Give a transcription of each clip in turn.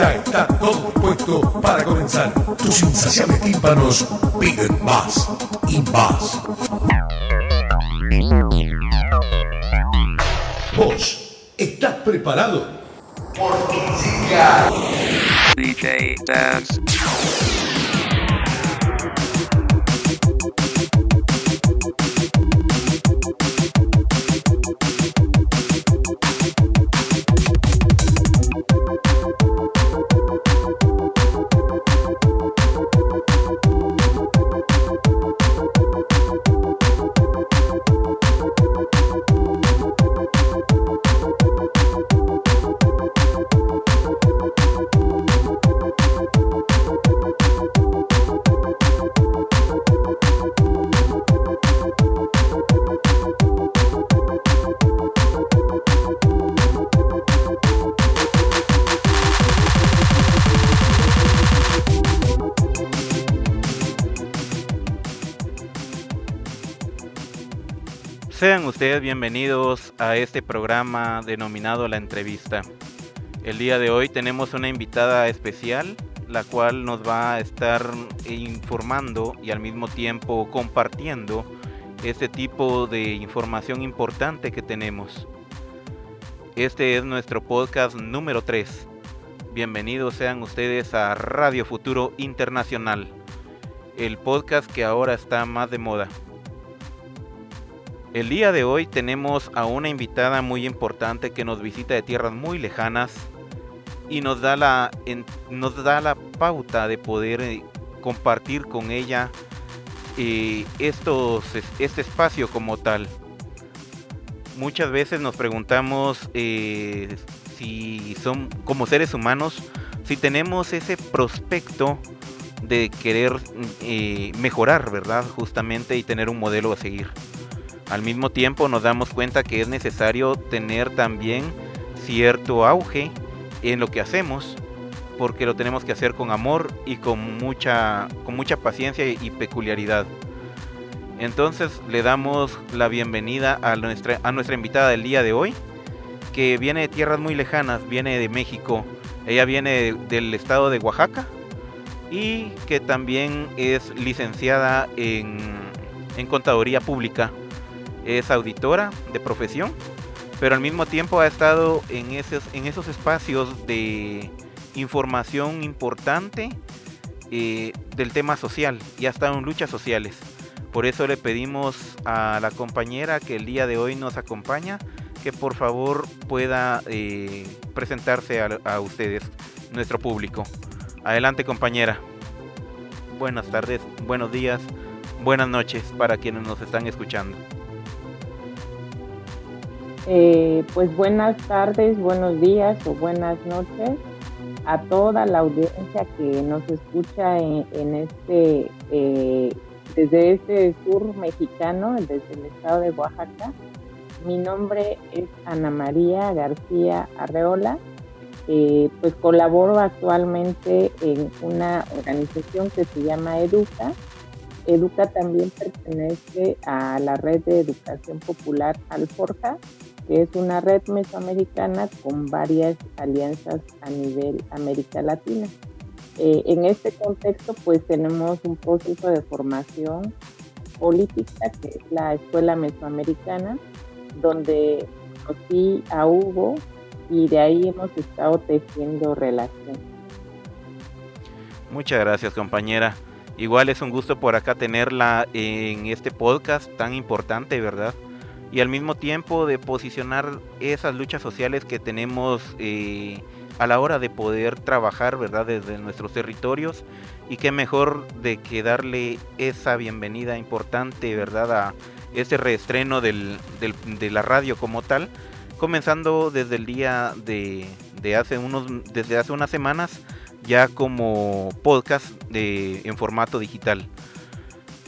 Ya está todo dispuesto para comenzar. Tus insaciables tímpanos piden más y más. ¿Vos estás preparado? Porque llega DJ Dance. Ustedes bienvenidos a este programa denominado La Entrevista. El día de hoy tenemos una invitada especial, la cual nos va a estar informando y al mismo tiempo compartiendo este tipo de información importante que tenemos. Este es nuestro podcast número 3. Bienvenidos sean ustedes a Radio Futuro Internacional, el podcast que ahora está más de moda. El día de hoy tenemos a una invitada muy importante que nos visita de tierras muy lejanas y nos da la, nos da la pauta de poder eh, compartir con ella eh, estos, este espacio como tal. Muchas veces nos preguntamos eh, si son como seres humanos, si tenemos ese prospecto de querer mejorar, ¿verdad? Justamente y tener un modelo a seguir. Al mismo tiempo nos damos cuenta que es necesario tener también cierto auge en lo que hacemos, porque lo tenemos que hacer con amor y con mucha, con mucha paciencia y peculiaridad. Entonces le damos la bienvenida a nuestra, invitada del día de hoy, que viene de tierras muy lejanas, viene de México. Ella viene del estado de Oaxaca y que también es licenciada en, en contaduría pública es auditora de profesión, pero al mismo tiempo ha estado en esos, en esos espacios de información importante eh, del tema social y ha estado en luchas sociales. Por eso le pedimos a la compañera que el día de hoy nos acompaña que por favor pueda eh, presentarse a, a ustedes, nuestro público. Adelante compañera. Buenas tardes, buenos días, buenas noches para quienes nos están escuchando. Eh, pues buenas tardes, buenos días o buenas noches a toda la audiencia que nos escucha en, este, eh, desde este sur mexicano, desde el estado de Oaxaca. Mi nombre es Ana María García Arreola. Eh, pues colaboro actualmente en una organización que se llama Educa. Educa también pertenece a la red de educación popular Alforja que es una red mesoamericana con varias alianzas a nivel América Latina. Eh, en este contexto, pues tenemos un proceso de formación política, que es la Escuela Mesoamericana, donde conocí a Hugo y de ahí hemos estado tejiendo relación. Muchas gracias, compañera. Igual es un gusto por acá tenerla en este podcast tan importante, ¿verdad? Y al mismo tiempo de posicionar esas luchas sociales que tenemos eh, a la hora de poder trabajar, ¿verdad? Desde nuestros territorios. Y qué mejor de que darle esa bienvenida importante, ¿verdad? A ese reestreno de la radio como tal. Comenzando desde el día de, hace unos, desde hace unas semanas ya como podcast de, en formato digital.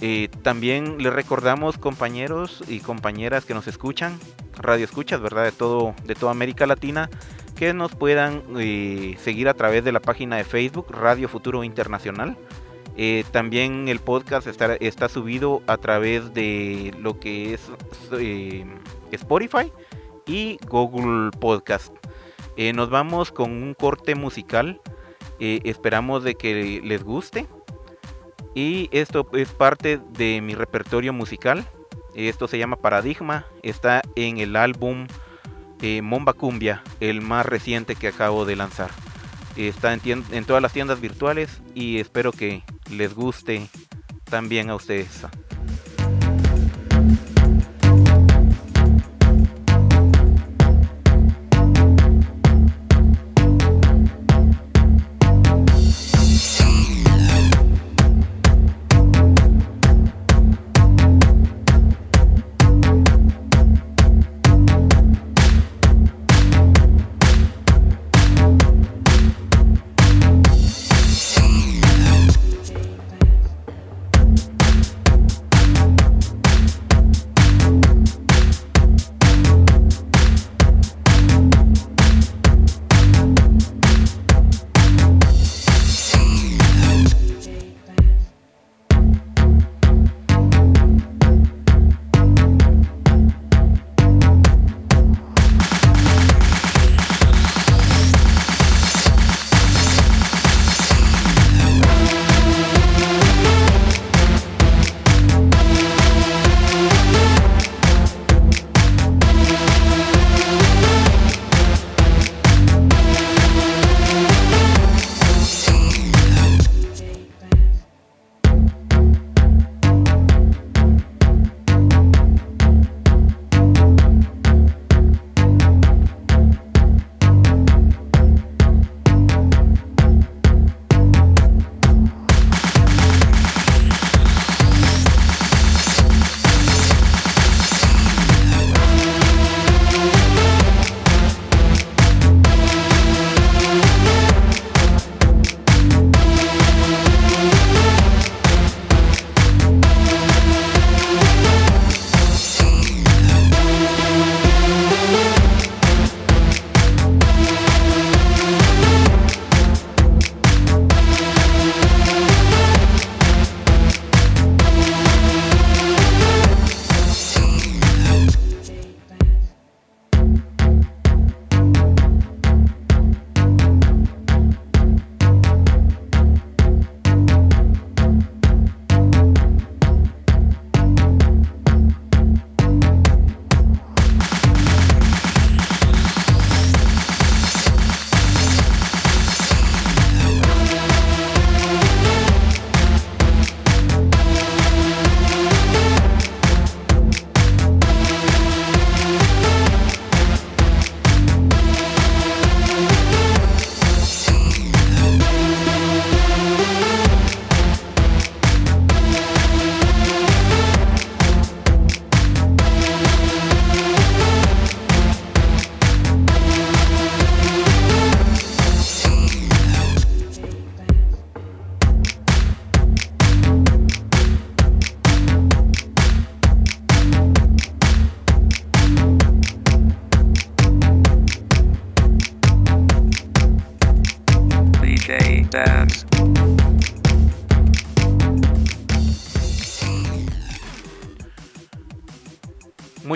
Eh, también les recordamos compañeros y compañeras que nos escuchan, radio escuchas, ¿verdad? De todo, de toda América Latina, que nos puedan eh, seguir a través de la página de Facebook Radio Futuro Internacional. Eh, también el podcast está, está, subido a través de lo que es Spotify y Google Podcast. nos vamos con un corte musical eh, esperamos de que les guste. Y esto es parte de mi repertorio musical. Esto se llama Paradigma. Está en el álbum eh, Momba Cumbia, el más reciente que acabo de lanzar. Está en, en todas las tiendas virtuales y espero que les guste también a ustedes.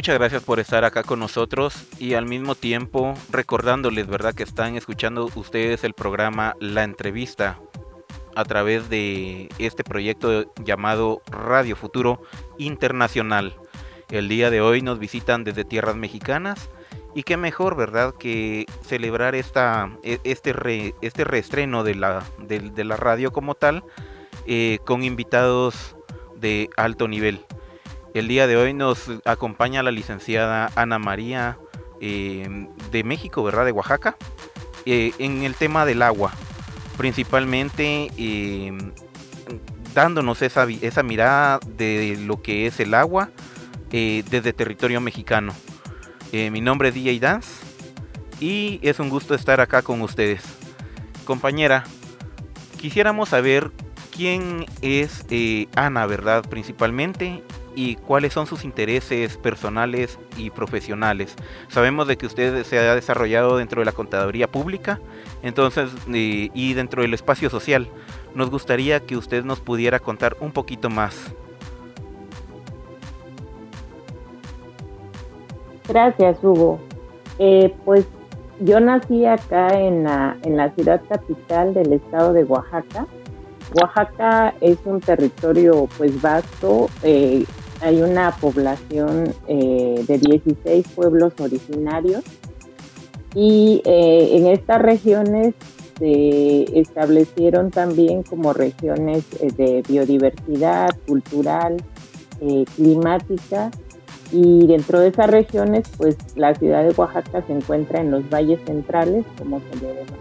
Muchas gracias por estar acá con nosotros y al mismo tiempo recordándoles, ¿verdad? Que están escuchando ustedes el programa La Entrevista a través de este proyecto llamado Radio Futuro Internacional. El día de hoy nos visitan desde tierras mexicanas y qué mejor, ¿verdad? Que celebrar esta, e, este, este reestreno de la, de la radio como tal eh, con invitados de alto nivel. El día de hoy nos acompaña la licenciada Ana María eh, de México, ¿verdad? De Oaxaca, eh, en el tema del agua, principalmente dándonos esa, esa mirada de lo que es el agua desde territorio mexicano. mi nombre es DJ Dance y es un gusto estar acá con ustedes. Compañera, quisiéramos saber quién es eh, Ana, ¿verdad? Principalmente y cuáles son sus intereses personales y profesionales. Sabemos de que usted se ha desarrollado dentro de la contaduría pública, entonces y dentro del espacio social. Nos gustaría que usted nos pudiera contar un poquito más. Gracias, Hugo. Eh, pues yo nací acá en la, en la ciudad capital del estado de Oaxaca. Oaxaca es un territorio pues vasto, eh, hay una población eh, de 16 pueblos originarios y eh, en estas regiones se establecieron también como regiones de biodiversidad cultural, climática y dentro de esas regiones, pues la ciudad de Oaxaca se encuentra en los valles centrales, como se le denomina.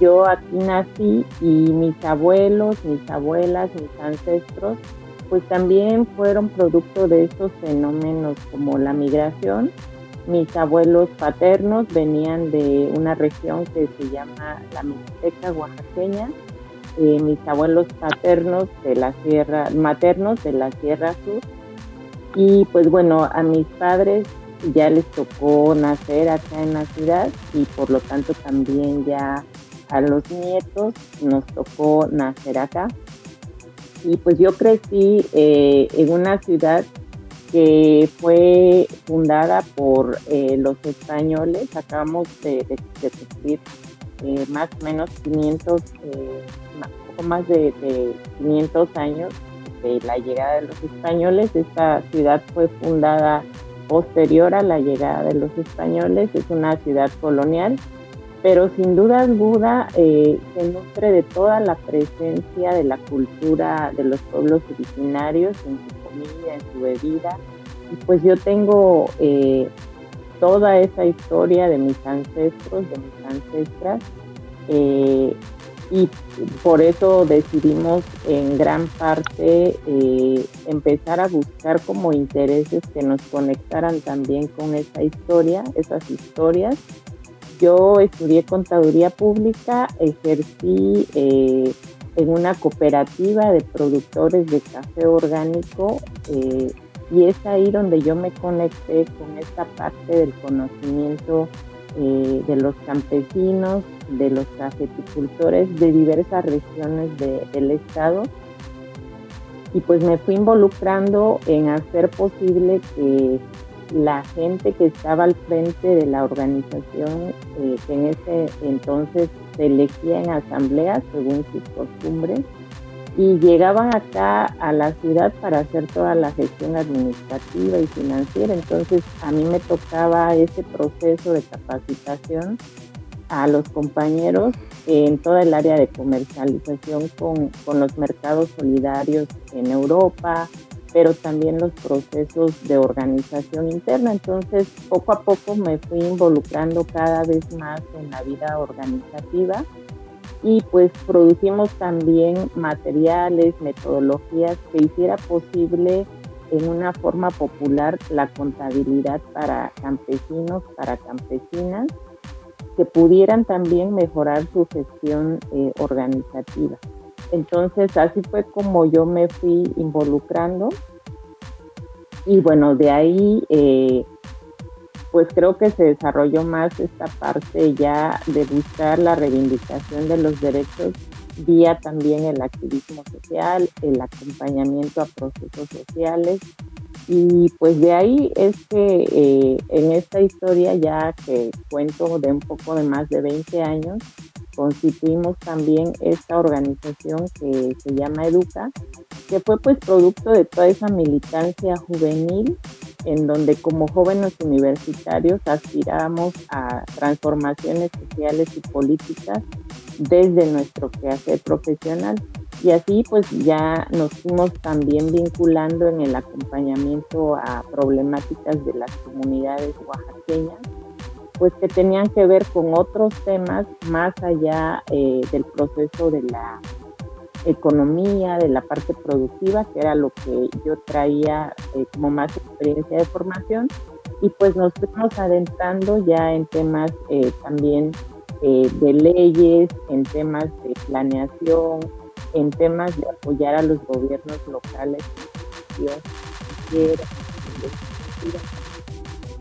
Yo aquí nací y mis abuelos, mis abuelas, mis ancestros, pues también fueron producto de estos fenómenos como la migración. Mis abuelos paternos venían de una región que se llama la Mixteca oaxaqueña. Eh, mis abuelos paternos de la sierra, maternos de la Sierra Sur y pues bueno, a mis padres ya les tocó nacer acá en la ciudad y por lo tanto también ya a los nietos nos tocó nacer acá. Y pues yo crecí eh, en una ciudad que fue fundada por eh, los españoles. Acabamos de, de, eh, más o menos 500, poco más de, de 500 años de la llegada de los españoles. Esta ciudad fue fundada posterior a la llegada de los españoles, es una ciudad colonial, pero sin duda alguna eh, se nutre de toda la presencia de la cultura de los pueblos originarios en su comida, en su bebida. Y pues yo tengo eh, toda esa historia de mis ancestros, de mis ancestras, eh, y por eso decidimos en gran parte eh, empezar a buscar como intereses que nos conectaran también con esa historia, esas historias. Yo estudié contaduría pública, ejercí eh, en una cooperativa de productores de café orgánico eh, y es ahí donde yo me conecté con esta parte del conocimiento eh, de los campesinos, de los cafeticultores de diversas regiones del estado. Y pues me fui involucrando en hacer posible que la gente que estaba al frente de la organización, eh, que en ese entonces se elegía en asambleas según sus costumbres, y llegaban acá a la ciudad para hacer toda la gestión administrativa y financiera. Entonces a mí me tocaba ese proceso de capacitación a los compañeros en toda el área de comercialización con, con los mercados solidarios en Europa, pero también los procesos de organización interna. Entonces, poco a poco me fui involucrando cada vez más en la vida organizativa y pues producimos también materiales, metodologías que hiciera posible en una forma popular la contabilidad para campesinos, para campesinas, que pudieran también mejorar su gestión eh, organizativa. Entonces así fue como yo me fui involucrando y bueno, de ahí eh, pues creo que se desarrolló más esta parte ya de buscar la reivindicación de los derechos vía también el activismo social, el acompañamiento a procesos sociales. Y pues de ahí es que eh, en esta historia ya que cuento de un poco de más de 20 años, constituimos también esta organización que se llama Educa, que fue pues producto de toda esa militancia juvenil en donde como jóvenes universitarios aspiramos a transformaciones sociales y políticas desde nuestro quehacer profesional. Y así pues ya nos fuimos también vinculando en el acompañamiento a problemáticas de las comunidades oaxaqueñas, pues que tenían que ver con otros temas más allá eh, del proceso de la economía, de la parte productiva, que era lo que yo traía eh, como más experiencia de formación, y pues nos fuimos adentrando ya en temas eh, también de leyes, en temas de planeación, en temas de apoyar a los gobiernos locales.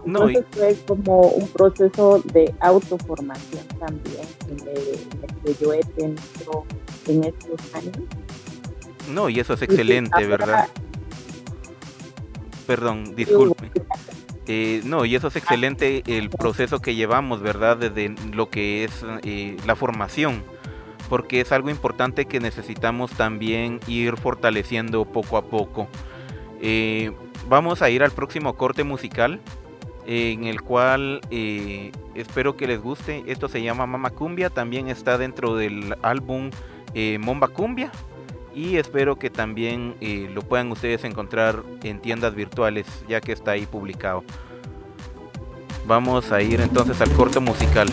No, Entonces fue como un proceso de autoformación también, en el que yo he tenido en estos años. No, y eso es pues, excelente, ¿verdad? Perdón, disculpe. Eh, no, y eso es excelente el proceso que llevamos, ¿verdad? Desde lo que es eh, la formación porque es algo importante que necesitamos también ir fortaleciendo poco a poco. Eh, vamos a ir al próximo corte musical en el cual eh, espero que les guste. Esto se llama Mama Cumbia, también está dentro del álbum eh, Momba Cumbia y espero que también lo puedan ustedes encontrar en tiendas virtuales ya que está ahí publicado. Vamos a ir entonces al corte musical.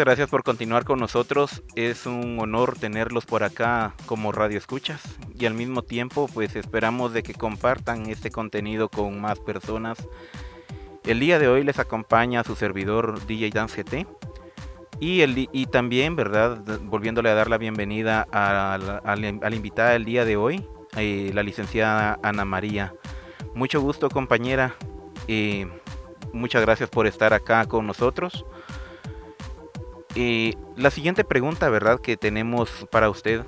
Gracias por continuar con nosotros. Es un honor tenerlos por acá como radio escuchas y al mismo tiempo pues esperamos de que compartan este contenido con más personas. El día de hoy les acompaña su servidor DJ Dance GT y, el, y también, ¿verdad? Volviéndole a dar la bienvenida a la, invitada del día de hoy, eh, la licenciada Ana María. Mucho gusto compañera. Eh, muchas gracias por estar acá con nosotros. Eh, la siguiente pregunta, ¿verdad?, que tenemos para usted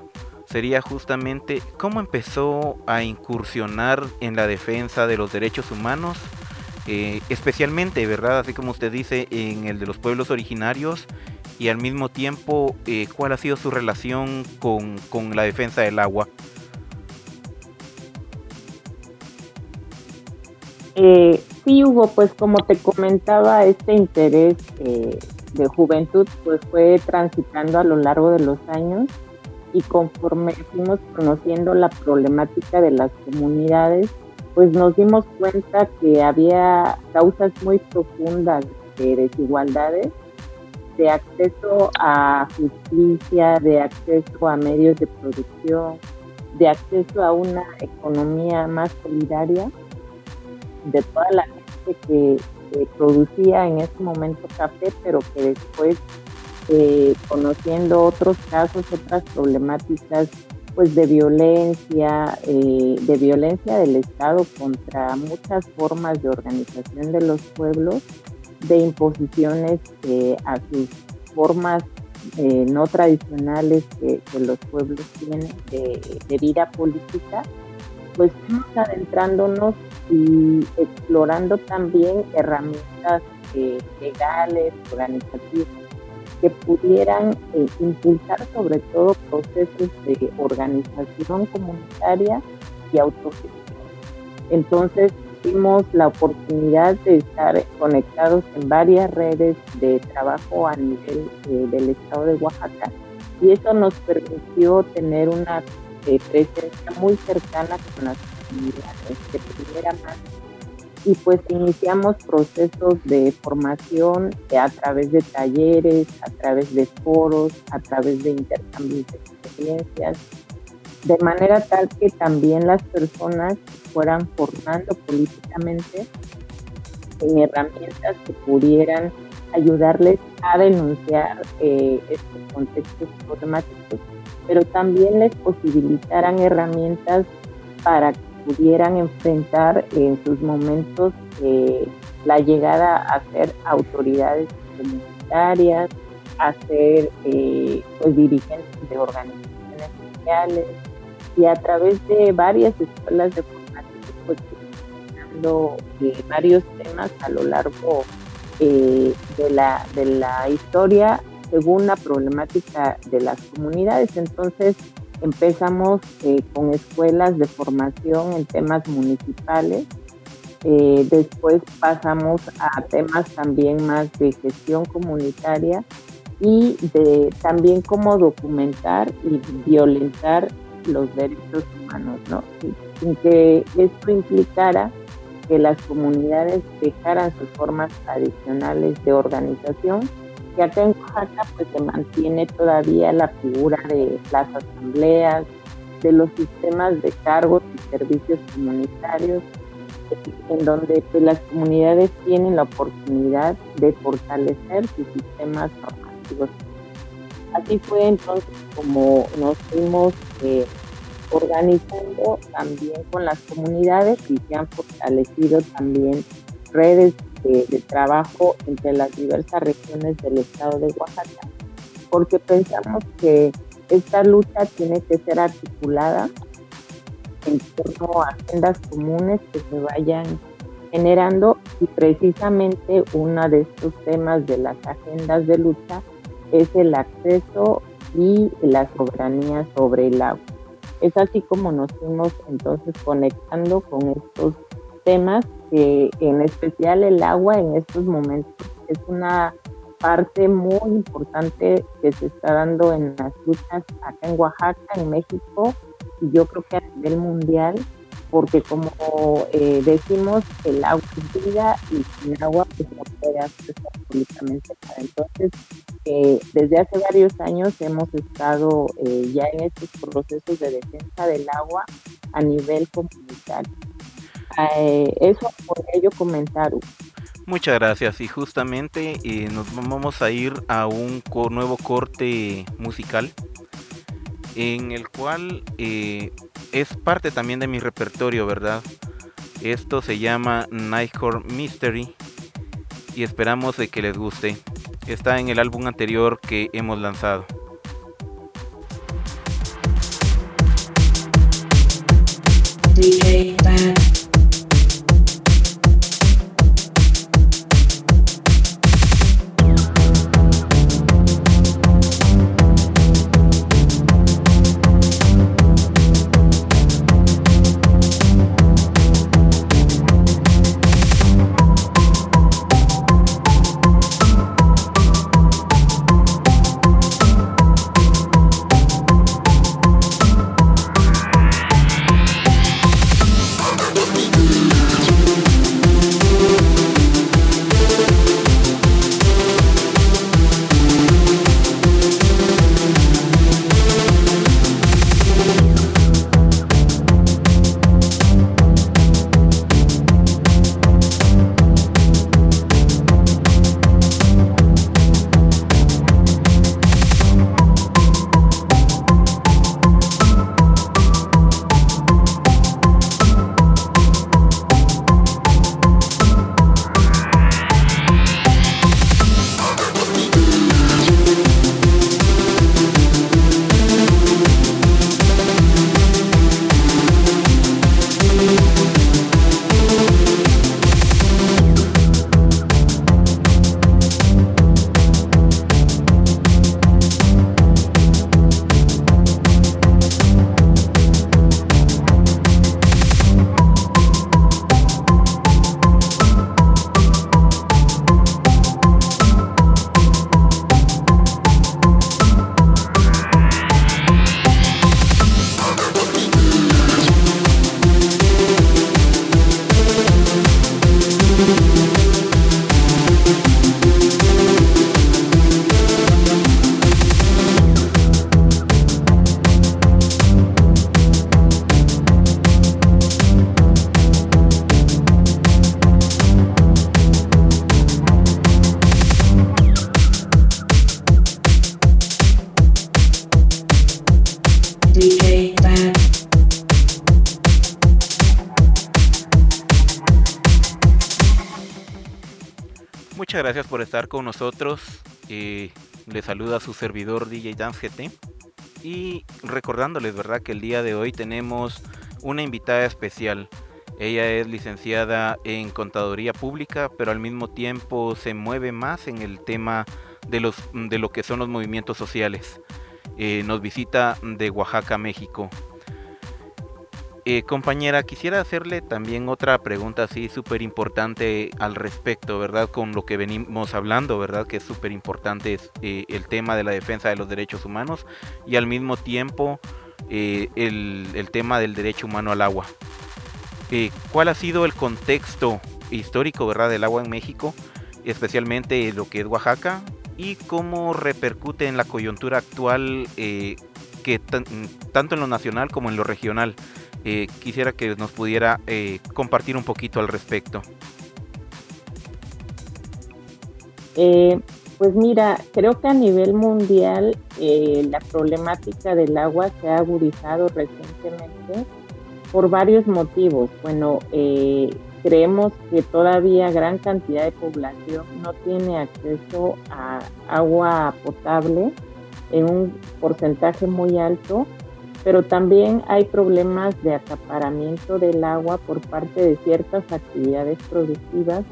sería justamente cómo empezó a incursionar en la defensa de los derechos humanos, eh, especialmente, ¿verdad?, así como usted dice, en el de los pueblos originarios y al mismo tiempo, eh, ¿cuál ha sido su relación con, con la defensa del agua? sí, Hugo, pues como te comentaba, este interés de juventud pues fue transitando a lo largo de los años y conforme fuimos conociendo la problemática de las comunidades, pues nos dimos cuenta que había causas muy profundas de desigualdades, de acceso a justicia, de acceso a medios de producción, de acceso a una economía más solidaria, de toda la gente que, producía en ese momento café, pero que después, eh, conociendo otros casos, otras problemáticas, pues de violencia, eh, de violencia del Estado contra muchas formas de organización de los pueblos, de imposiciones eh, a sus formas eh, no tradicionales que, los pueblos tienen de, vida política, pues estamos adentrándonos y explorando también herramientas legales, organizativas, que pudieran eh, impulsar sobre todo procesos de organización comunitaria y autogestión. Entonces tuvimos la oportunidad de estar conectados en varias redes de trabajo a nivel eh, del estado de Oaxaca y eso nos permitió tener una eh, presencia muy cercana con las comunidades de primera mano y pues iniciamos procesos de formación a través de talleres, a través de foros, a través de intercambios de experiencias, de manera tal que también las personas fueran formando políticamente en herramientas que pudieran ayudarles a denunciar eh, estos contextos problemáticos, pero también les posibilitaran herramientas para pudieran enfrentar en sus momentos eh, la llegada a ser autoridades comunitarias, a ser eh, pues, dirigentes de organizaciones sociales. Y a través de varias escuelas de formación pues eh, varios temas a lo largo de, la, de la historia según la problemática de las comunidades. Entonces, Empezamos eh, con escuelas de formación en temas municipales, eh, después pasamos a temas también más de gestión comunitaria y de también cómo documentar y violentar los derechos humanos, ¿no? Sin que esto implicara que las comunidades dejaran sus formas tradicionales de organización que acá en Oaxaca pues se mantiene todavía la figura de las asambleas, de los sistemas de cargos y servicios comunitarios, en donde pues, las comunidades tienen la oportunidad de fortalecer sus sistemas normativos. Así fue entonces como nos fuimos eh, organizando también con las comunidades y se han fortalecido también redes de, trabajo entre las diversas regiones del estado de Oaxaca, porque pensamos que esta lucha tiene que ser articulada en torno a agendas comunes que se vayan generando y precisamente uno de estos temas de las agendas de lucha es el acceso y la soberanía sobre el agua. Es así como nos fuimos entonces conectando con estos temas que en especial el agua en estos momentos es una parte muy importante que se está dando en las luchas acá en Oaxaca, en México y yo creo que a nivel mundial, porque como eh, decimos, el agua es vida y sin agua pues no puede hacer absolutamente nada. Entonces, eh, desde hace varios años hemos estado eh, ya en estos procesos de defensa del agua a nivel comunitario. Eh, eso por ello comentar. Muchas gracias y justamente eh, nos vamos a ir a un nuevo corte musical en el cual eh, es parte también de mi repertorio, ¿verdad? Esto se llama Nightcore Mystery y esperamos de que les guste. Está en el álbum anterior que hemos lanzado. DJ con nosotros. Eh, les saluda su servidor DJ Dance GT. Y recordándoles, ¿verdad? Que el día de hoy tenemos una invitada especial. Ella es licenciada en contaduría pública, pero al mismo tiempo se mueve más en el tema de, los, de lo que son los movimientos sociales. Eh, nos visita de Oaxaca, México. Eh, compañera, quisiera hacerle también otra pregunta así súper importante al respecto, ¿verdad? Con lo que venimos hablando, ¿verdad? Que es súper importante eh, el tema de la defensa de los derechos humanos y al mismo tiempo el, el, tema del derecho humano al agua. ¿Cuál ha sido el contexto histórico, ¿verdad? Del agua en México, especialmente lo que es Oaxaca, y cómo repercute en la coyuntura actual eh, que tanto en lo nacional como en lo regional. Eh, quisiera que nos pudiera eh, compartir un poquito al respecto. pues mira, creo que a nivel mundial la problemática del agua se ha agudizado recientemente por varios motivos. Bueno, creemos que todavía gran cantidad de población no tiene acceso a agua potable en un porcentaje muy alto, pero también hay problemas de acaparamiento del agua por parte de ciertas actividades productivas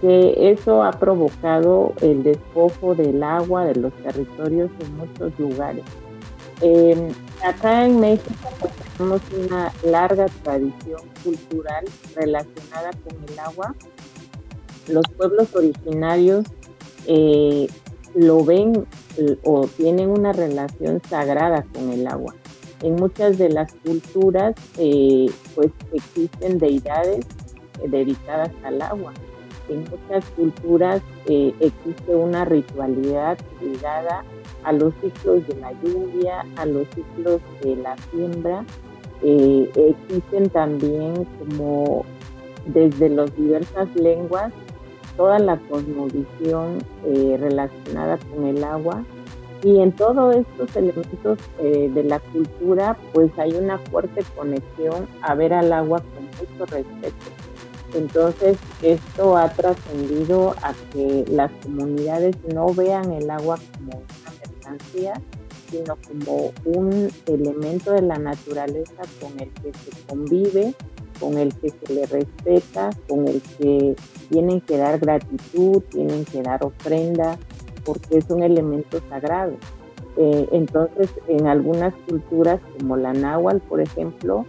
que eso ha provocado el despojo del agua de los territorios en muchos lugares. Eh, acá en México tenemos una larga tradición cultural relacionada con el agua. Los pueblos originarios eh, lo ven o tienen una relación sagrada con el agua. En muchas de las culturas, eh, pues existen deidades dedicadas al agua. En muchas culturas existe una ritualidad ligada a los ciclos de la lluvia, a los ciclos de la siembra. Eh, existen también como desde las diversas lenguas toda la cosmovisión eh, relacionada con el agua y en todos estos elementos eh, de la cultura pues hay una fuerte conexión a ver al agua con mucho respeto. Entonces esto ha trascendido a que las comunidades no vean el agua como sino como un elemento de la naturaleza con el que se convive, con el que se le respeta, con el que tienen que dar gratitud, tienen que dar ofrenda, porque es un elemento sagrado. Eh, entonces, en algunas culturas, como la náhuatl, por ejemplo,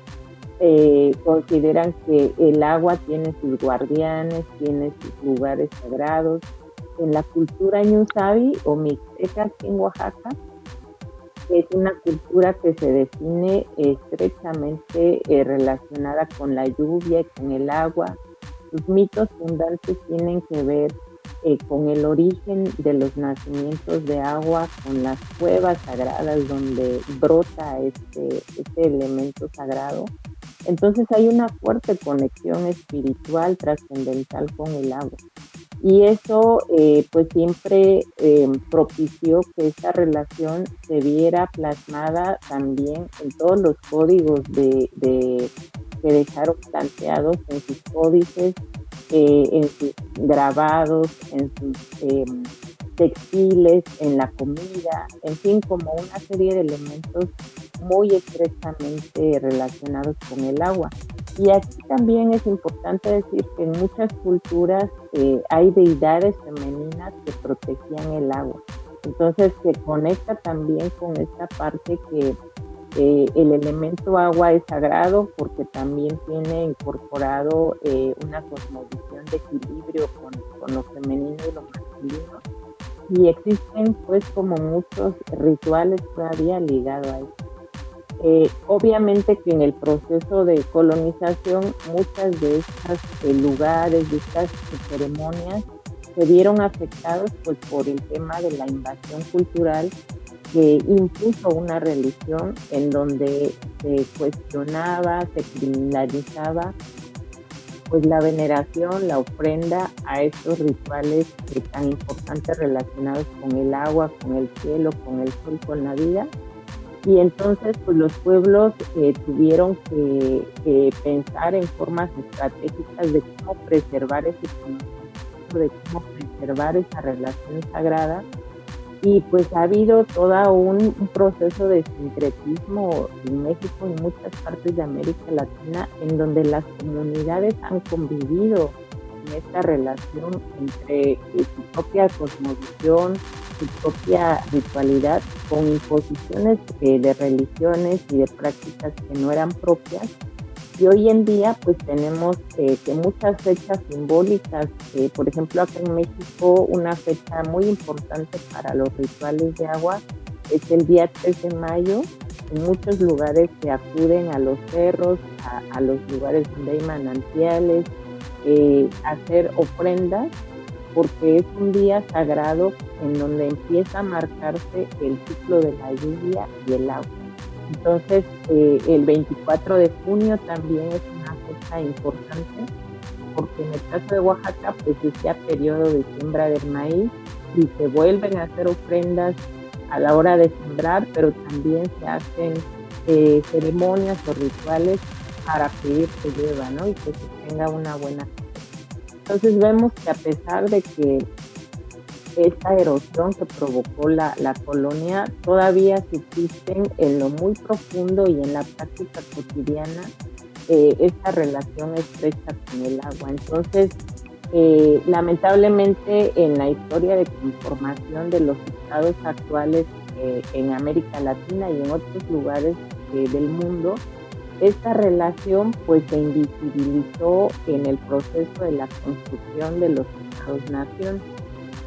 eh, consideran que el agua tiene sus guardianes, tiene sus lugares sagrados, en la cultura ñusabi o mixteca en Oaxaca, es una cultura que se define estrechamente eh, relacionada con la lluvia y con el agua. Sus mitos fundantes tienen que ver eh, con el origen de los nacimientos de agua, con las cuevas sagradas donde brota este, este elemento sagrado. Entonces hay una fuerte conexión espiritual trascendental con el agua y eso eh, pues siempre eh, propició que esta relación se viera plasmada también en todos los códigos de, que dejaron planteados en sus códices, eh, en sus grabados, en sus em, textiles, en la comida, en fin, como una serie de elementos muy estrechamente relacionados con el agua. Y aquí también es importante decir que en muchas culturas eh, hay deidades femeninas que protegían el agua. Entonces se conecta también con esta parte que eh, el elemento agua es sagrado porque también tiene incorporado eh, una cosmovisión de equilibrio con, con lo femenino y lo masculino. Y existen pues como muchos rituales todavía ligados a esto. Eh, obviamente que en el proceso de colonización muchas de estas eh, lugares, de estas ceremonias se vieron afectados pues, por el tema de la invasión cultural que impuso una religión en donde se cuestionaba, se criminalizaba pues la veneración, la ofrenda a estos rituales eh, tan importantes relacionados con el agua, con el cielo, con el sol, con la vida. Y entonces pues los pueblos eh, tuvieron que pensar en formas estratégicas de cómo preservar ese conocimiento de cómo preservar esa relación sagrada y pues ha habido todo un, proceso de sincretismo en México y muchas partes de América Latina en donde las comunidades han convivido en esta relación entre eh, su propia cosmovisión, su propia ritualidad con imposiciones eh, de religiones y de prácticas que no eran propias y hoy en día pues tenemos eh, que muchas fechas simbólicas, eh, por ejemplo acá en México una fecha muy importante para los rituales de agua es el día 3 de mayo. En muchos lugares se acuden a los cerros, a, los lugares donde hay manantiales, eh, hacer ofrendas porque es un día sagrado en donde empieza a marcarse el ciclo de la lluvia y el agua. Entonces, eh, el 24 de junio también es una fecha importante porque en el caso de Oaxaca, pues es ya periodo de siembra del maíz y se vuelven a hacer ofrendas a la hora de sembrar, pero también se hacen eh, ceremonias o rituales para pedir que llueva, ¿no? Y que se tenga una buena. Entonces vemos que a pesar de que esta erosión que provocó la, colonia todavía subsisten en lo muy profundo y en la práctica cotidiana eh, esta relación estrecha con el agua. Entonces, eh, lamentablemente en la historia de conformación de los estados actuales eh, en América Latina y en otros lugares del mundo, esta relación pues se invisibilizó en el proceso de la construcción de los estados-nación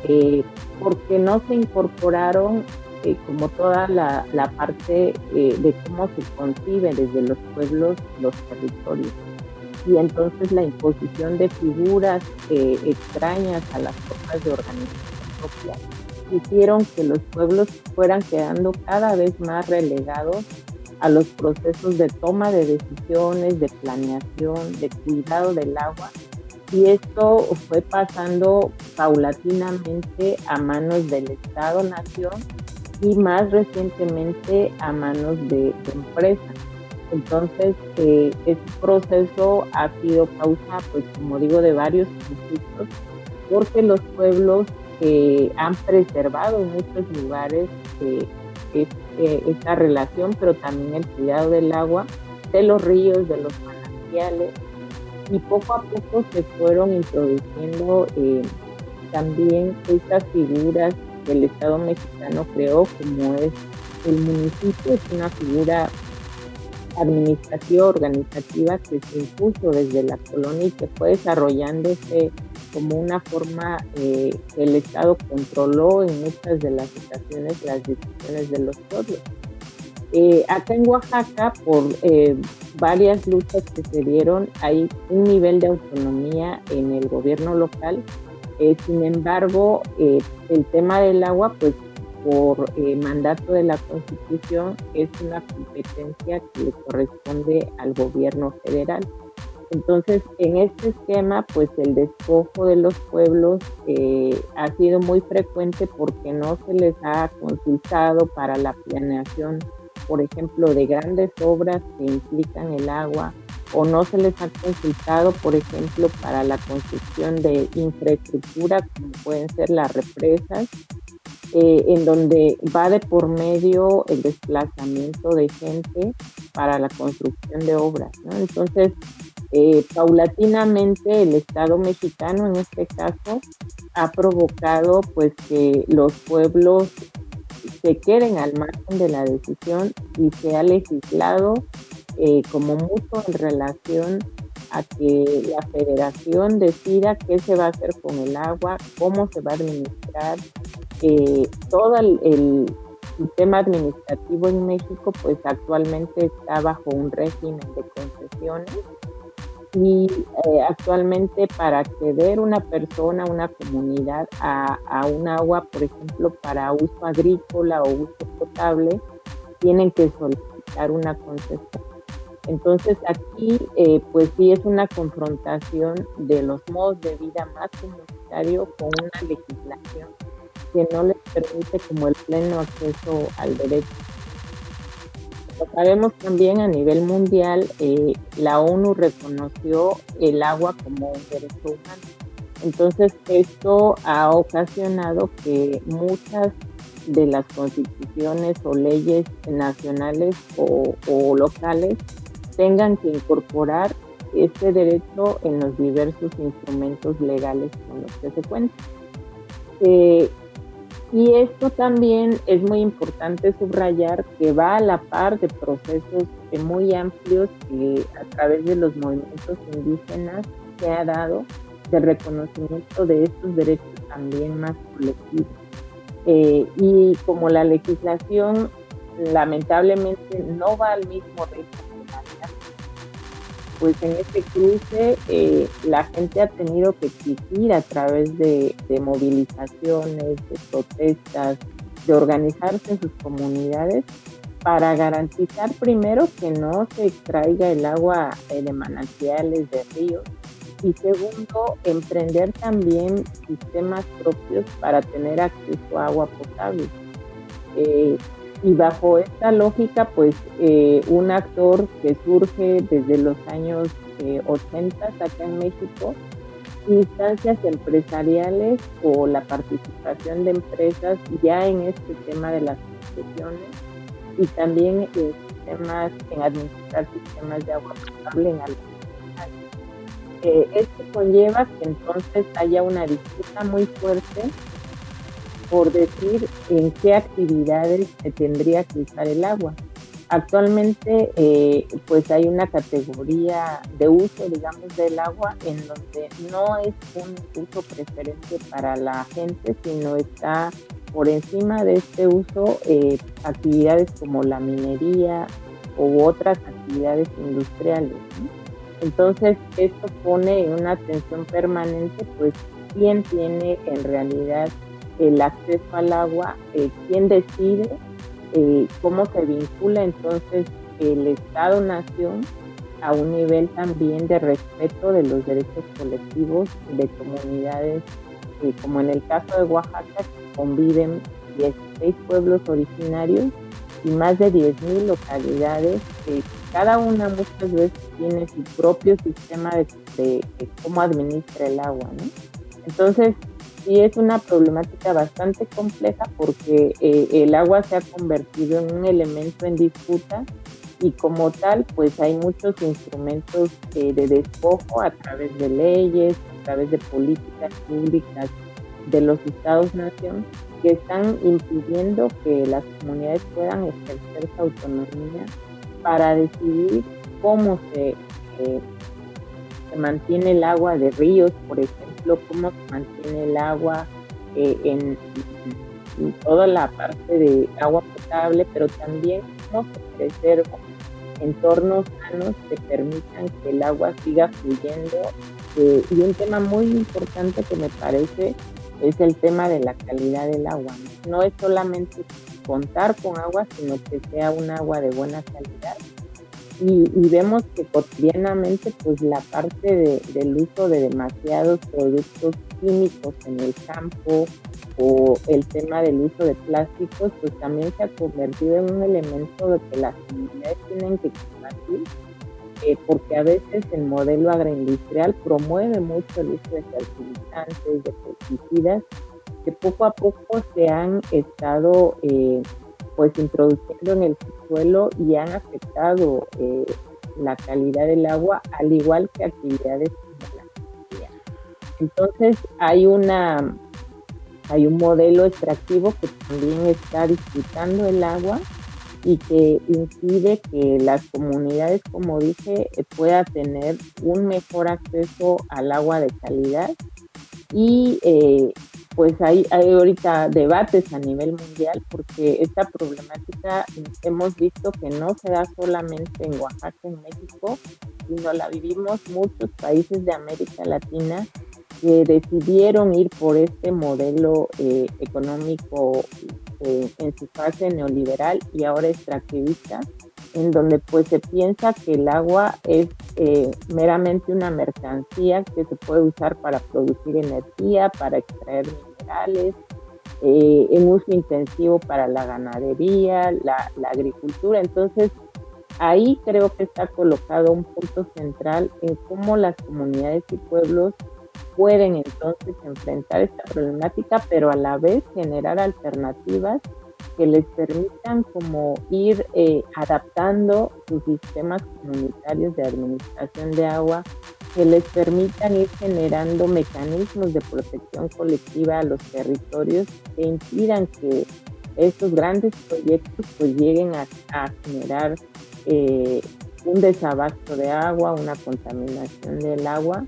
eh, porque no se incorporaron eh, como toda la, parte eh, de cómo se concibe desde los pueblos los territorios. Y entonces la imposición de figuras extrañas a las formas de organización propia hicieron que los pueblos fueran quedando cada vez más relegados a los procesos de toma de decisiones, de planeación, de cuidado del agua y esto fue pasando paulatinamente a manos del Estado-Nación y más recientemente a manos de, empresas. Entonces, eh, este proceso ha sido causa, pues como digo, de varios conflictos, porque los pueblos eh, han preservado en muchos lugares eh, esta relación, pero también el cuidado del agua, de los ríos, de los manantiales, y poco a poco se fueron introduciendo eh, también estas figuras que el Estado mexicano creó, como es el municipio, es una figura administrativa, organizativa que se impuso desde la colonia y que fue desarrollándose como una forma eh, que el Estado controló en muchas de las ocasiones las decisiones de los pueblos. Eh, acá en Oaxaca, por varias luchas que se dieron, hay un nivel de autonomía en el gobierno local. Eh, sin embargo, el tema del agua, pues por mandato de la Constitución, es una competencia que le corresponde al gobierno federal. Entonces, en este esquema, pues el despojo de los pueblos ha sido muy frecuente porque no se les ha consultado para la planeación por ejemplo, de grandes obras que implican el agua o no se les ha consultado, por ejemplo, para la construcción de infraestructura, como pueden ser las represas, eh, en donde va de por medio el desplazamiento de gente para la construcción de obras. Entonces, eh, paulatinamente el Estado mexicano, en este caso, ha provocado pues que los pueblos se queden al margen de la decisión y se ha legislado eh, como mucho en relación a que la federación decida qué se va a hacer con el agua, cómo se va a administrar. Eh, todo el, sistema administrativo en México pues actualmente está bajo un régimen de concesiones y eh, actualmente para acceder una persona, una comunidad a, a, un agua, por ejemplo, para uso agrícola o uso potable, tienen que solicitar una concesión. Entonces aquí eh, pues sí es una confrontación de los modos de vida más comunitario con una legislación que no les permite como el pleno acceso al derecho sabemos también a nivel mundial, eh, la ONU reconoció el agua como un derecho humano. Entonces, esto ha ocasionado que muchas de las constituciones o leyes nacionales o, locales tengan que incorporar este derecho en los diversos instrumentos legales con los que se cuenta. Eh, y esto también es muy importante subrayar que va a la par de procesos muy amplios que a través de los movimientos indígenas se ha dado de reconocimiento de estos derechos también más colectivos. Eh, y como la legislación lamentablemente no va al mismo ritmo pues en este cruce eh, la gente ha tenido que exigir a través de, movilizaciones, de protestas, de organizarse en sus comunidades para garantizar primero que no se extraiga el agua eh, de manantiales, de ríos, y segundo, emprender también sistemas propios para tener acceso a agua potable. Eh, y bajo esta lógica, pues eh, un actor que surge desde los años 80 eh, acá en México, instancias empresariales o la participación de empresas ya en este tema de las concesiones y también en administrar sistemas de agua potable en algunos eh, esto conlleva que entonces haya una disputa muy fuerte por decir en qué actividades se tendría que usar el agua. Actualmente, eh, pues hay una categoría de uso, digamos, del agua en donde no es un uso preferente para la gente, sino está por encima de este uso eh, actividades como la minería u otras actividades industriales. Entonces, esto pone en una tensión permanente, pues, quién tiene en realidad el acceso al agua, eh, quién decide, eh, cómo se vincula entonces el Estado-Nación a un nivel también de respeto de los derechos colectivos de comunidades, como en el caso de Oaxaca, conviven 16 pueblos originarios y más de 10.000 localidades que cada una muchas veces tiene su propio sistema de, cómo administra el agua. Entonces, sí es una problemática bastante compleja porque eh, el agua se ha convertido en un elemento en disputa y como tal, pues hay muchos instrumentos eh, de despojo a través de leyes, a través de políticas públicas de los estados-nación que están impidiendo que las comunidades puedan ejercer su autonomía para decidir cómo se, eh, se mantiene el agua de ríos, por ejemplo, cómo se mantiene el agua eh, en, toda la parte de agua potable, pero también cómo se preserva entornos sanos que permitan que el agua siga fluyendo. Eh, y un tema muy importante que me parece es el tema de la calidad del agua. No, es solamente contar con agua, sino que sea un agua de buena calidad. Y, vemos que cotidianamente pues la parte del uso de demasiados productos químicos en el campo o el tema del uso de plásticos pues también se ha convertido en un elemento de que las comunidades tienen que combatir eh, porque a veces el modelo agroindustrial promueve mucho el uso de fertilizantes, de pesticidas, que poco a poco se han estado eh, pues introduciendo en el suelo y han afectado eh, la calidad del agua, al igual que actividades. Entonces hay una hay un modelo extractivo que también está disputando el agua y que impide que las comunidades, como dije, eh, puedan tener un mejor acceso al agua de calidad. Y eh, pues hay, hay ahorita debates a nivel mundial porque esta problemática hemos visto que no se da solamente en Oaxaca, en México, sino la vivimos muchos países de América Latina que decidieron ir por este modelo eh, económico eh, en su fase neoliberal y ahora extractivista, en donde pues se piensa que el agua es eh, meramente una mercancía que se puede usar para producir energía, para extraer minerales, en uso intensivo para la ganadería, la, la agricultura. Entonces, ahí creo que está colocado un punto central en cómo las comunidades y pueblos pueden entonces enfrentar esta problemática, pero a la vez generar alternativas que les permitan como ir eh, adaptando sus sistemas comunitarios de administración de agua, que les permitan ir generando mecanismos de protección colectiva a los territorios que impidan que estos grandes proyectos pues lleguen a, generar eh, un desabasto de agua, una contaminación del agua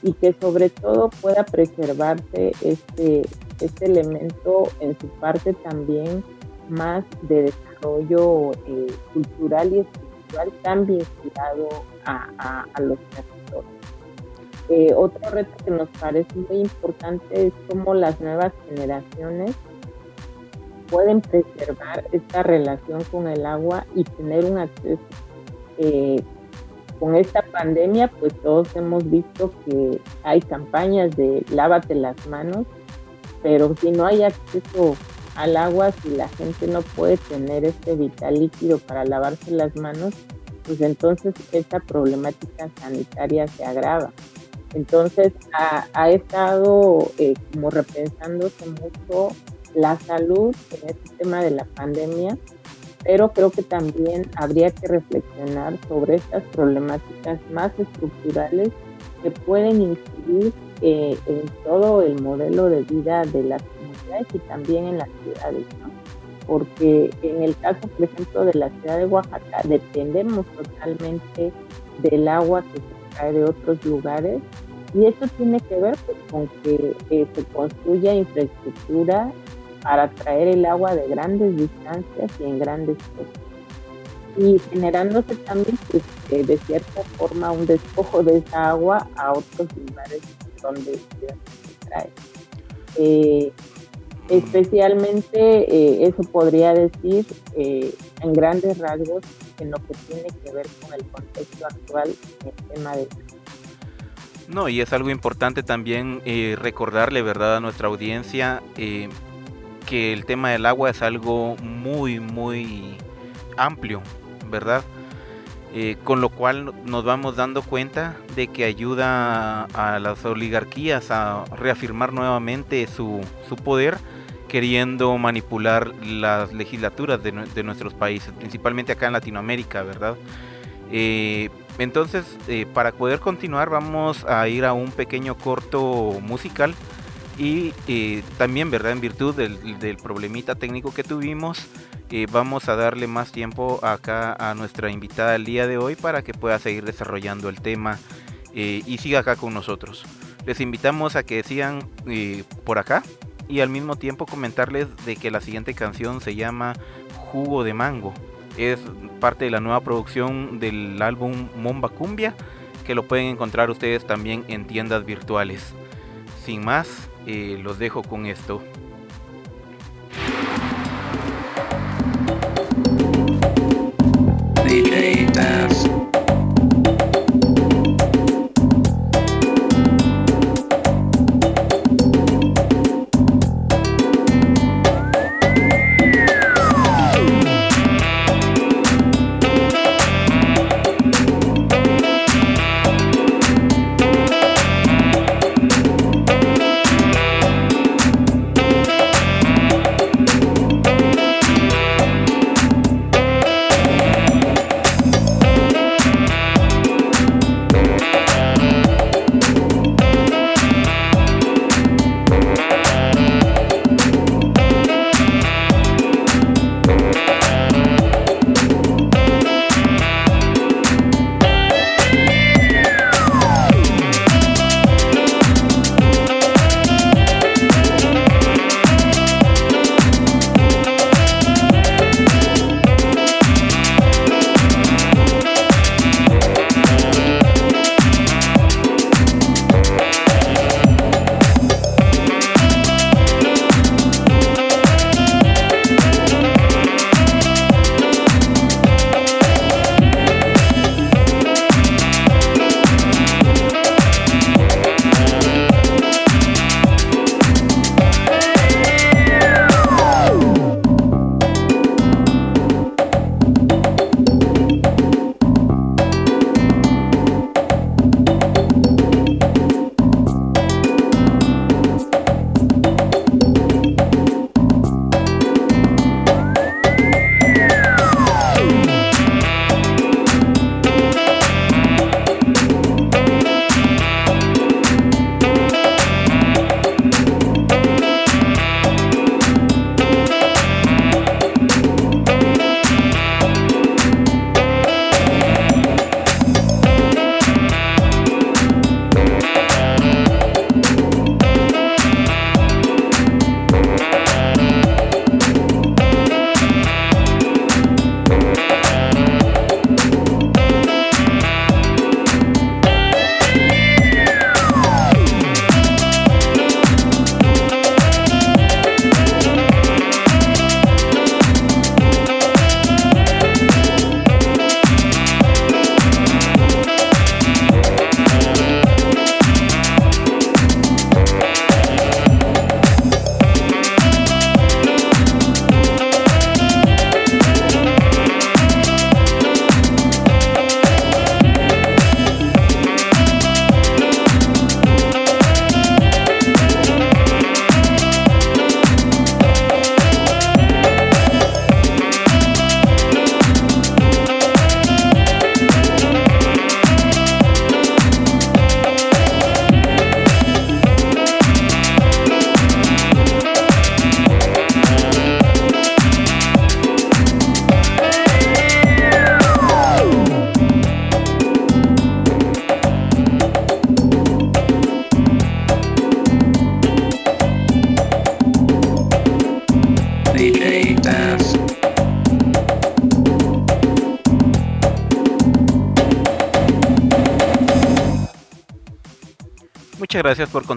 y que sobre todo pueda preservarse este, este elemento en su parte también más de desarrollo eh, cultural y espiritual tan vinculado a, los territorios. Eh, otro reto que nos parece muy importante es cómo las nuevas generaciones pueden preservar esta relación con el agua y tener un acceso. Eh, con esta pandemia, pues todos hemos visto que hay campañas de lávate las manos, pero si no hay acceso al agua, si la gente no puede tener este vital líquido para lavarse las manos, pues entonces esta problemática sanitaria se agrava. Entonces ha, estado eh, como repensándose mucho la salud en este tema de la pandemia, pero creo que también habría que reflexionar sobre estas problemáticas más estructurales que pueden incidir eh, en todo el modelo de vida de las y también en las ciudades, Porque en el caso, por ejemplo, de la ciudad de Oaxaca, dependemos totalmente del agua que se trae de otros lugares y eso tiene que ver pues, con que eh, se construya infraestructura para traer el agua de grandes distancias y en grandes costos y generándose también pues, eh, de cierta forma un despojo de esa agua a otros lugares donde se trae. Eh, especialmente eh, eso podría decir en grandes rasgos en lo que tiene que ver con el contexto actual el no, y es algo importante también recordarle, ¿verdad?, a nuestra audiencia que el tema del agua es algo muy, muy amplio, ¿verdad? Eh, con lo cual nos vamos dando cuenta de que ayuda a, las oligarquías a reafirmar nuevamente su, su poder, queriendo manipular las legislaturas de, nuestros países, principalmente acá en Latinoamérica, ¿verdad? Eh, entonces, eh, para poder continuar, vamos a ir a un pequeño corto musical y también, ¿verdad? En virtud del, del problemita técnico que tuvimos, vamos a darle más tiempo acá a nuestra invitada el día de hoy para que pueda seguir desarrollando el tema eh, y siga acá con nosotros. Les invitamos a que sigan eh, por acá y al mismo tiempo comentarles de que la siguiente canción se llama Jugo de Mango. Es parte de la nueva producción del álbum Momba Cumbia que lo pueden encontrar ustedes también en tiendas virtuales. Sin más, eh, los dejo con esto.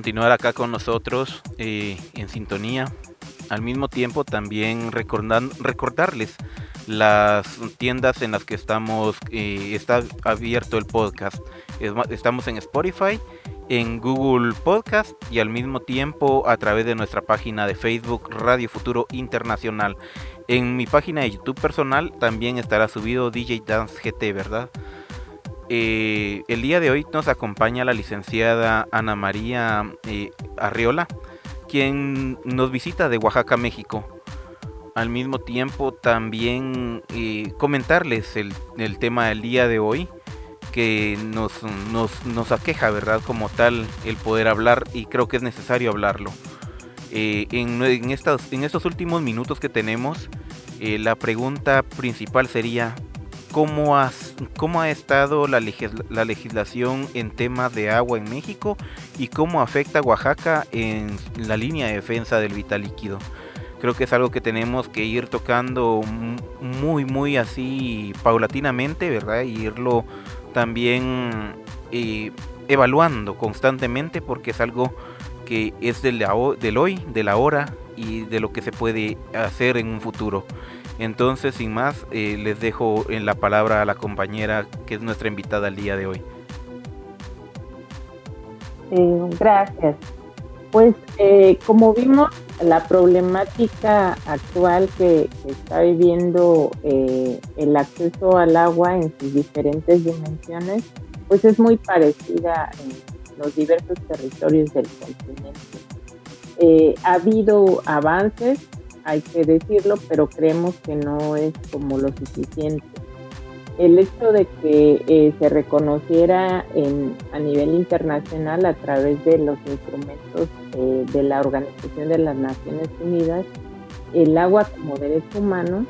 Continuar acá con nosotros eh, en sintonía. Al mismo tiempo también recordarles las tiendas en las que estamos, eh, está abierto el podcast. Estamos en Spotify, en Google Podcast y al mismo tiempo a través de nuestra página de Facebook Radio Futuro Internacional. En mi página de YouTube personal también estará subido DJ Dance GT, ¿verdad? Eh, el día de hoy nos acompaña la licenciada Ana María eh, Arriola, quien nos visita de Oaxaca, México. Al mismo tiempo también eh, comentarles el, tema del día de hoy, que nos, nos, aqueja, ¿verdad? Como tal, el poder hablar y creo que es necesario hablarlo. estos, en estos últimos minutos que tenemos, la pregunta principal sería, cómo, cómo ha estado la, la, legislación en temas de agua en México y cómo afecta a Oaxaca en la línea de defensa del vital líquido. Creo que es algo que tenemos que ir tocando muy, muy así paulatinamente, ¿verdad? Y irlo también eh, evaluando constantemente porque es algo que es del, del hoy, de la hora y de lo que se puede hacer en un futuro. Entonces, sin más, eh, les dejo en la palabra a la compañera que es nuestra invitada el día de hoy. gracias. Pues eh, como vimos, la problemática actual que, está viviendo eh, el acceso al agua en sus diferentes dimensiones, pues es muy parecida en los diversos territorios del continente. ha habido avances hay que decirlo, pero creemos que no es como lo suficiente. El hecho de que eh, se reconociera a nivel internacional a través de los instrumentos eh, de la Organización de las Naciones Unidas, el agua como derecho humano,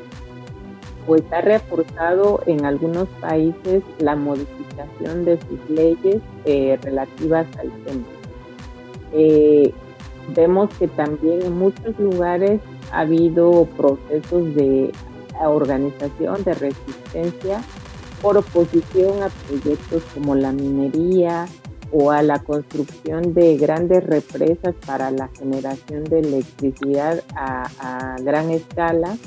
pues ha reforzado en algunos países la modificación de sus leyes eh, relativas al tema. vemos que también en muchos lugares ha habido procesos de organización de resistencia por oposición a proyectos como la minería o a la construcción de grandes represas para la generación de electricidad a, gran escala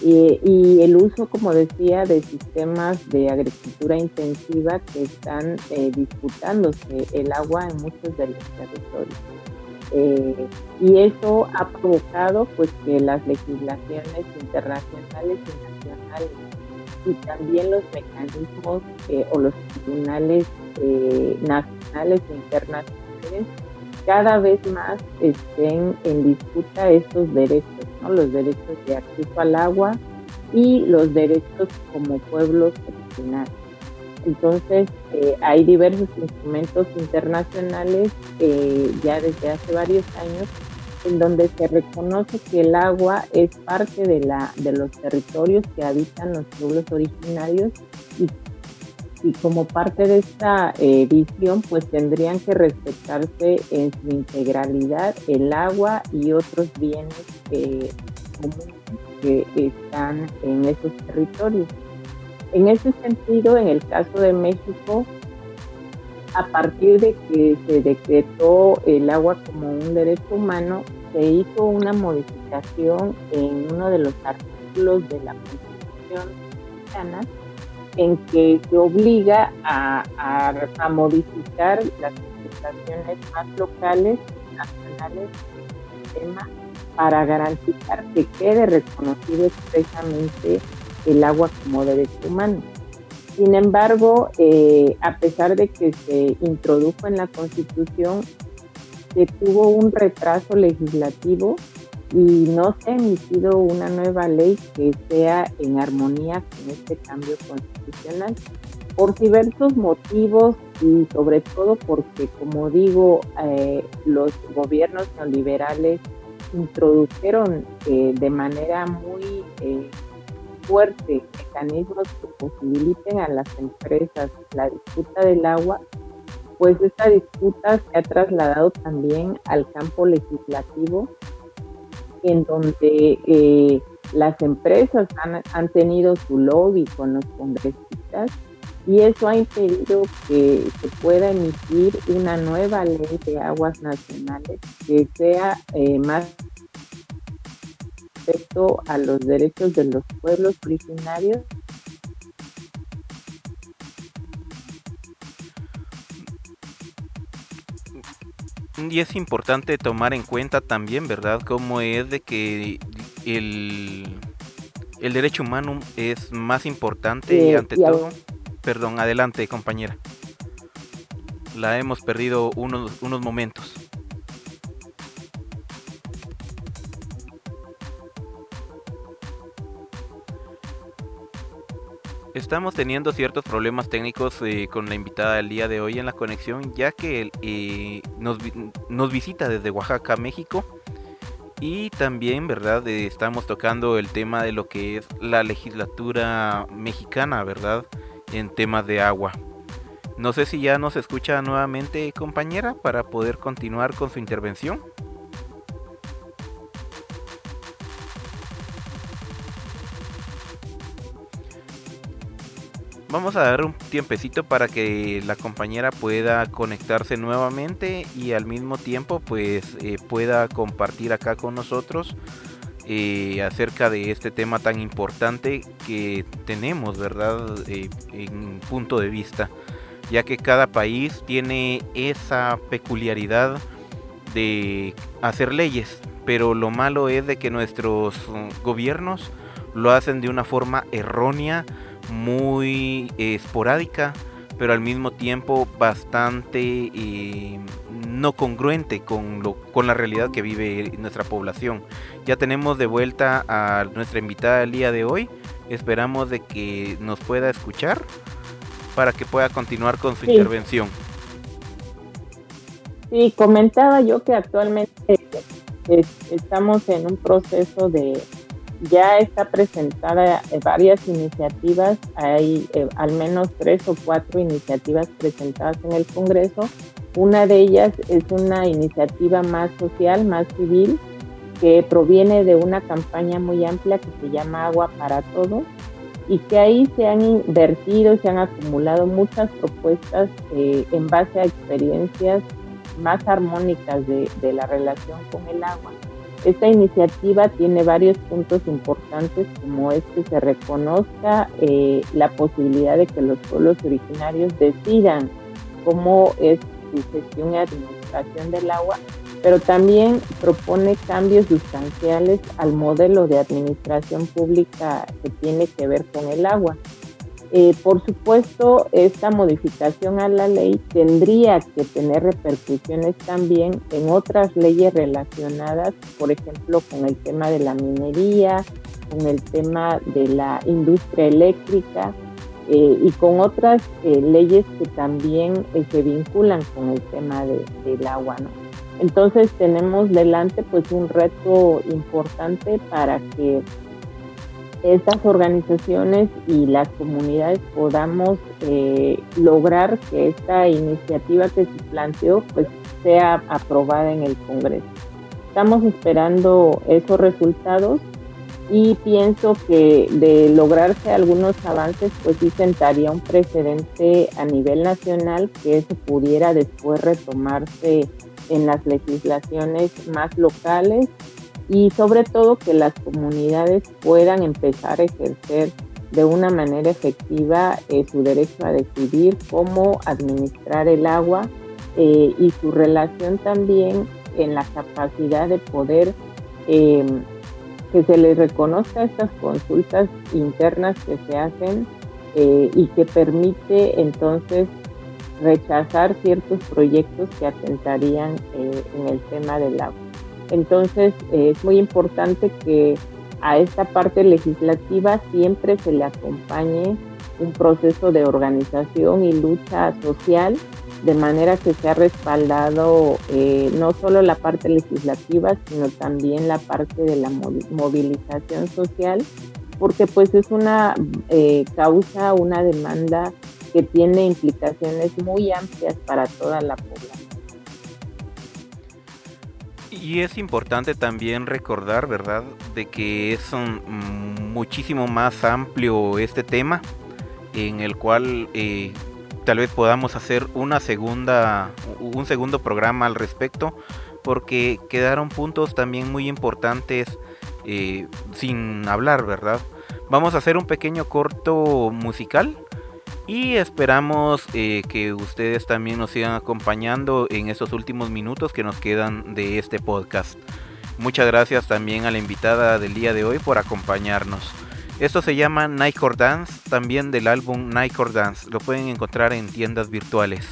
y, el uso, como decía, de sistemas de agricultura intensiva que están eh, disputándose el agua en muchos de los territorios. Eh, y eso ha provocado pues que las legislaciones internacionales y nacionales y también los mecanismos eh, o los tribunales eh, nacionales e internacionales cada vez más estén en disputa estos derechos, ¿no? los derechos de acceso al agua y los derechos como pueblos originarios. Entonces, eh, hay diversos instrumentos internacionales eh, ya desde hace varios años en donde se reconoce que el agua es parte de, la, de los territorios que habitan los pueblos originarios y, como parte de esta eh, visión pues tendrían que respetarse en su integralidad el agua y otros bienes comunes que están en esos territorios. En ese sentido, en el caso de México, a partir de que se decretó el agua como un derecho humano, se hizo una modificación en uno de los artículos de la Constitución mexicana en que se obliga a, modificar las legislaciones más locales y nacionales del tema para garantizar que quede reconocido expresamente el agua como derecho humano. Sin embargo, eh, a pesar de que se introdujo en la Constitución, se tuvo un retraso legislativo y no se ha emitido una nueva ley que sea en armonía con este cambio constitucional por diversos motivos y sobre todo porque, como digo, eh, los gobiernos neoliberales introdujeron eh, de manera muy fuerte mecanismos que posibiliten a las empresas la disputa del agua, pues esta disputa se ha trasladado también al campo legislativo, en donde eh, las empresas han, han, tenido su lobby con los congresistas y eso ha impedido que se pueda emitir una nueva ley de aguas nacionales que sea eh, más respecto a los derechos de los pueblos originarios Y es importante tomar en cuenta también, ¿verdad?, cómo es de que el, el derecho humano es más importante ante todo. Perdón, adelante, compañera. La hemos perdido unos, unos momentos. Estamos teniendo ciertos problemas técnicos eh, con la invitada del día de hoy en la conexión, ya que eh, nos, visita desde Oaxaca, México. Y también, ¿verdad? Eh, estamos tocando el tema de lo que es la legislatura mexicana, ¿verdad? En temas de agua. No sé si ya nos escucha nuevamente, compañera, para poder continuar con su intervención. Vamos a dar un tiempecito para que la compañera pueda conectarse nuevamente y al mismo tiempo pues eh, pueda compartir acá con nosotros eh, acerca de este tema tan importante que tenemos, ¿verdad? Eh, en punto de vista, ya que cada país tiene esa peculiaridad de hacer leyes, pero lo malo es de que nuestros gobiernos lo hacen de una forma errónea, muy eh, esporádica, pero al mismo tiempo bastante eh, no congruente con, lo, con la realidad que vive nuestra población. Ya tenemos de vuelta a nuestra invitada el día de hoy. Esperamos de que nos pueda escuchar para que pueda continuar con su intervención. Sí, comentaba yo que actualmente eh, estamos en un proceso de ya está presentada varias iniciativas, hay eh, al menos tres o cuatro iniciativas presentadas en el Congreso. Una de ellas es una iniciativa más social, más civil, que proviene de una campaña muy amplia que se llama Agua para Todos y que ahí se han invertido, se han acumulado muchas propuestas eh, en base a experiencias más armónicas de la relación con el agua. Esta iniciativa tiene varios puntos importantes, como es que se reconozca eh, la posibilidad de que los pueblos originarios decidan cómo es su gestión y administración del agua, pero también propone cambios sustanciales al modelo de administración pública que tiene que ver con el agua. Eh, por supuesto, esta modificación a la ley tendría que tener repercusiones también en otras leyes relacionadas, por ejemplo, con el tema de la minería, con el tema de la industria eléctrica eh, y con otras eh, leyes que también se vinculan con el tema del agua. Entonces tenemos delante pues un reto importante para que estas organizaciones y las comunidades podamos eh, lograr que esta iniciativa que se planteó pues sea aprobada en el Congreso. Estamos esperando esos resultados y pienso que de lograrse algunos avances pues sí sentaría un precedente a nivel nacional que eso pudiera después retomarse en las legislaciones más locales y sobre todo que las comunidades puedan empezar a ejercer de una manera efectiva eh, su derecho a decidir cómo administrar el agua eh, y su relación también en la capacidad de poder em, que se les reconozca estas consultas internas que se hacen eh, y que permite entonces rechazar ciertos proyectos que atentarían en el tema del agua. Entonces eh, es muy importante que a esta parte legislativa siempre se le acompañe un proceso de organización y lucha social, de manera que se ha respaldado eh, no solo la parte legislativa, sino también la parte de la movilización social, porque pues es una eh, causa, una demanda que tiene implicaciones muy amplias para toda la población. Y es importante también recordar, ¿verdad?, de que es un, muchísimo más amplio este tema en el cual eh, tal vez podamos hacer una segunda, un segundo programa al respecto, porque quedaron puntos también muy importantes eh, sin hablar, ¿verdad? Vamos a hacer un pequeño corto musical y esperamos eh, que ustedes también nos sigan acompañando en estos últimos minutos que nos quedan de este podcast. Muchas gracias también a la invitada del día de hoy por acompañarnos. Esto se llama Nightcore Dance, también del álbum Nightcore Dance. Lo pueden encontrar en tiendas virtuales.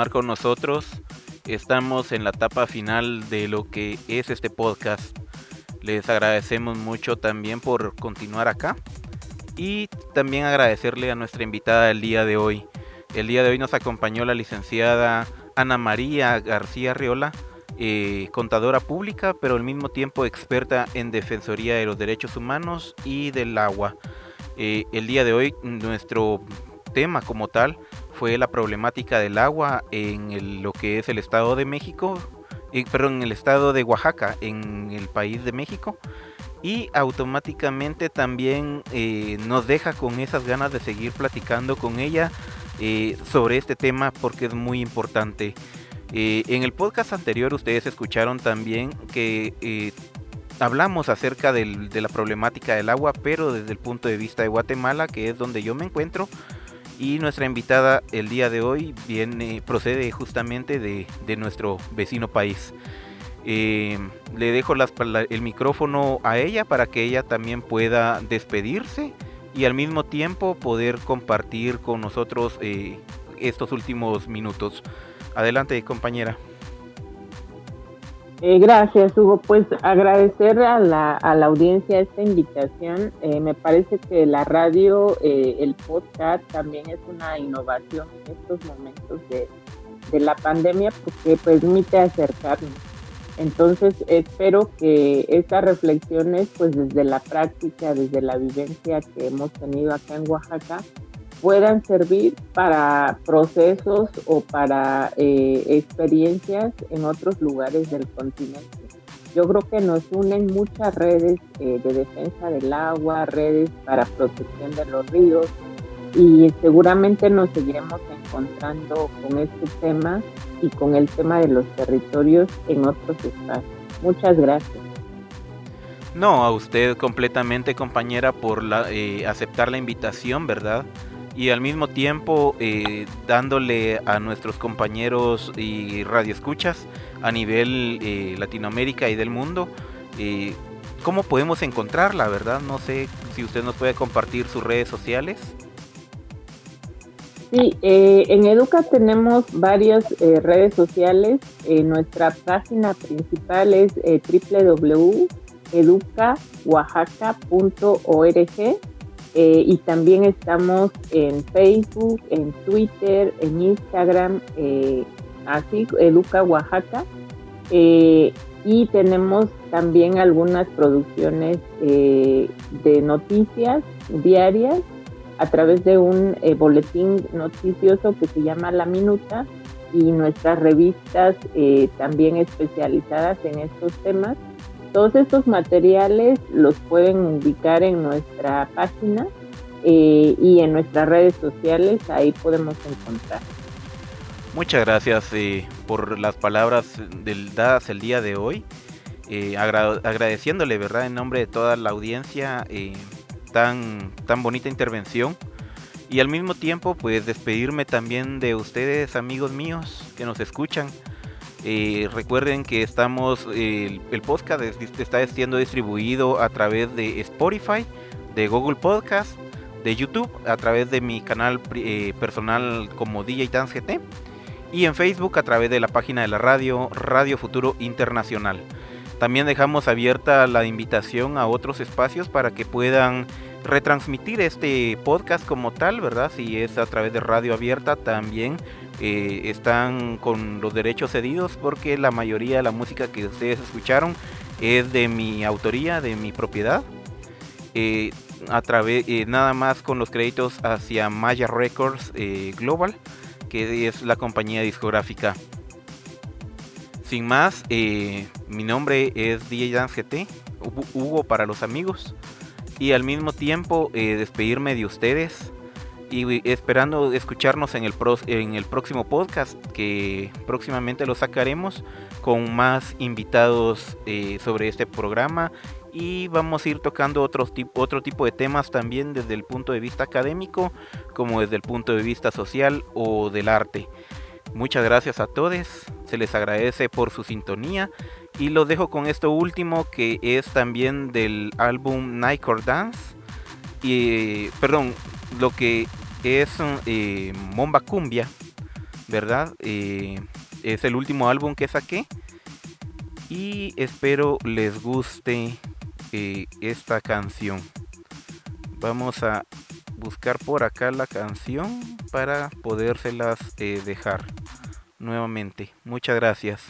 Continuar con nosotros. Estamos en la etapa final de lo que es este podcast. Les agradecemos mucho también por continuar acá. Y también agradecerle a nuestra invitada del día de hoy. El día de hoy nos acompañó la licenciada Ana María García Riola, eh, contadora pública, pero al mismo tiempo experta en defensoría de los derechos humanos y del agua. Eh, el día de hoy nuestro tema como tal fue la problemática del agua en el- lo que es el Estado de México, eh, perdón, en el Estado de Oaxaca, en el país de México. Y automáticamente también eh, nos deja con esas ganas de seguir platicando con ella eh, sobre este tema porque es muy importante. Eh, en el podcast anterior ustedes escucharon también que eh, hablamos acerca del- de la problemática del agua, pero desde el punto de vista de Guatemala, que es donde yo me encuentro. Y nuestra invitada el día de hoy viene, procede justamente de, de nuestro vecino país. Eh, le dejo las el micrófono a ella para que ella también pueda despedirse y al mismo tiempo poder compartir con nosotros eh, estos últimos minutos. Adelante, compañera. Eh, gracias, Hugo. Pues agradecer a la, a la audiencia esta invitación. Eh, me parece que la radio, eh, el podcast también es una innovación en estos momentos de, de la pandemia porque permite acercarnos. Entonces espero que estas reflexiones, pues desde la práctica, desde la vivencia que hemos tenido acá en Oaxaca, puedan servir para procesos o para eh, experiencias en otros lugares del continente. Yo creo que nos unen muchas redes eh, de defensa del agua, redes para protección de los ríos y seguramente nos seguiremos encontrando con este tema y con el tema de los territorios en otros espacios. Muchas gracias. No, a usted completamente compañera por la, eh, aceptar la invitación, ¿verdad? Y al mismo tiempo eh, dándole a nuestros compañeros y radioescuchas a nivel eh, Latinoamérica y del mundo eh, cómo podemos encontrarla, ¿verdad? No sé si usted nos puede compartir sus redes sociales. Sí, en Educa tenemos varias redes sociales. nuestra página principal es www.educaoaxaca.org eh, y también estamos en Facebook, en Twitter, en Instagram, eh, así, Educa Oaxaca. Eh, y tenemos también algunas producciones de noticias diarias a través de un boletín noticioso que se llama La Minuta y nuestras revistas también especializadas en estos temas todos estos materiales los pueden ubicar en nuestra página eh, y en nuestras redes sociales, ahí podemos encontrar. Muchas gracias eh, por las palabras dadas el día de hoy. Eh, agradeciéndole, ¿verdad? En nombre de toda la audiencia, tan, tan bonita intervención. Y al mismo tiempo, pues despedirme también de ustedes, amigos míos, que nos escuchan. Eh, recuerden que estamos, el podcast está siendo distribuido a través de Spotify, de Google Podcast, de YouTube, a través de mi canal eh, personal como DJ Dance GT y en Facebook a través de la página de la radio Radio Futuro Internacional. También dejamos abierta la invitación a otros espacios para que puedan retransmitir este podcast como tal, ¿verdad? Si es a través de radio abierta, también eh, están con los derechos cedidos porque la mayoría de la música que ustedes escucharon es de mi autoría, de mi propiedad. Eh, a través eh, nada más con los créditos hacia Maya Records Global, que es la compañía discográfica. Sin más, mi nombre es DJ GT, Hugo para los amigos, y al mismo tiempo despedirme de ustedes y esperando escucharnos en el, en el próximo podcast que próximamente lo sacaremos con más invitados eh, sobre este programa y vamos a ir tocando otro tipo, otro tipo de temas también desde el punto de vista académico como desde el punto de vista social o del arte. Muchas gracias a todos, se les agradece por su sintonía y los dejo con esto último que es también del álbum Nightcore Dance. Y, perdón, lo que es eh, Momba Cumbia, ¿verdad? Eh, es el último álbum que saqué. Y espero les guste eh, esta canción. Vamos a buscar por acá la canción para podérselas dejar nuevamente. Muchas gracias.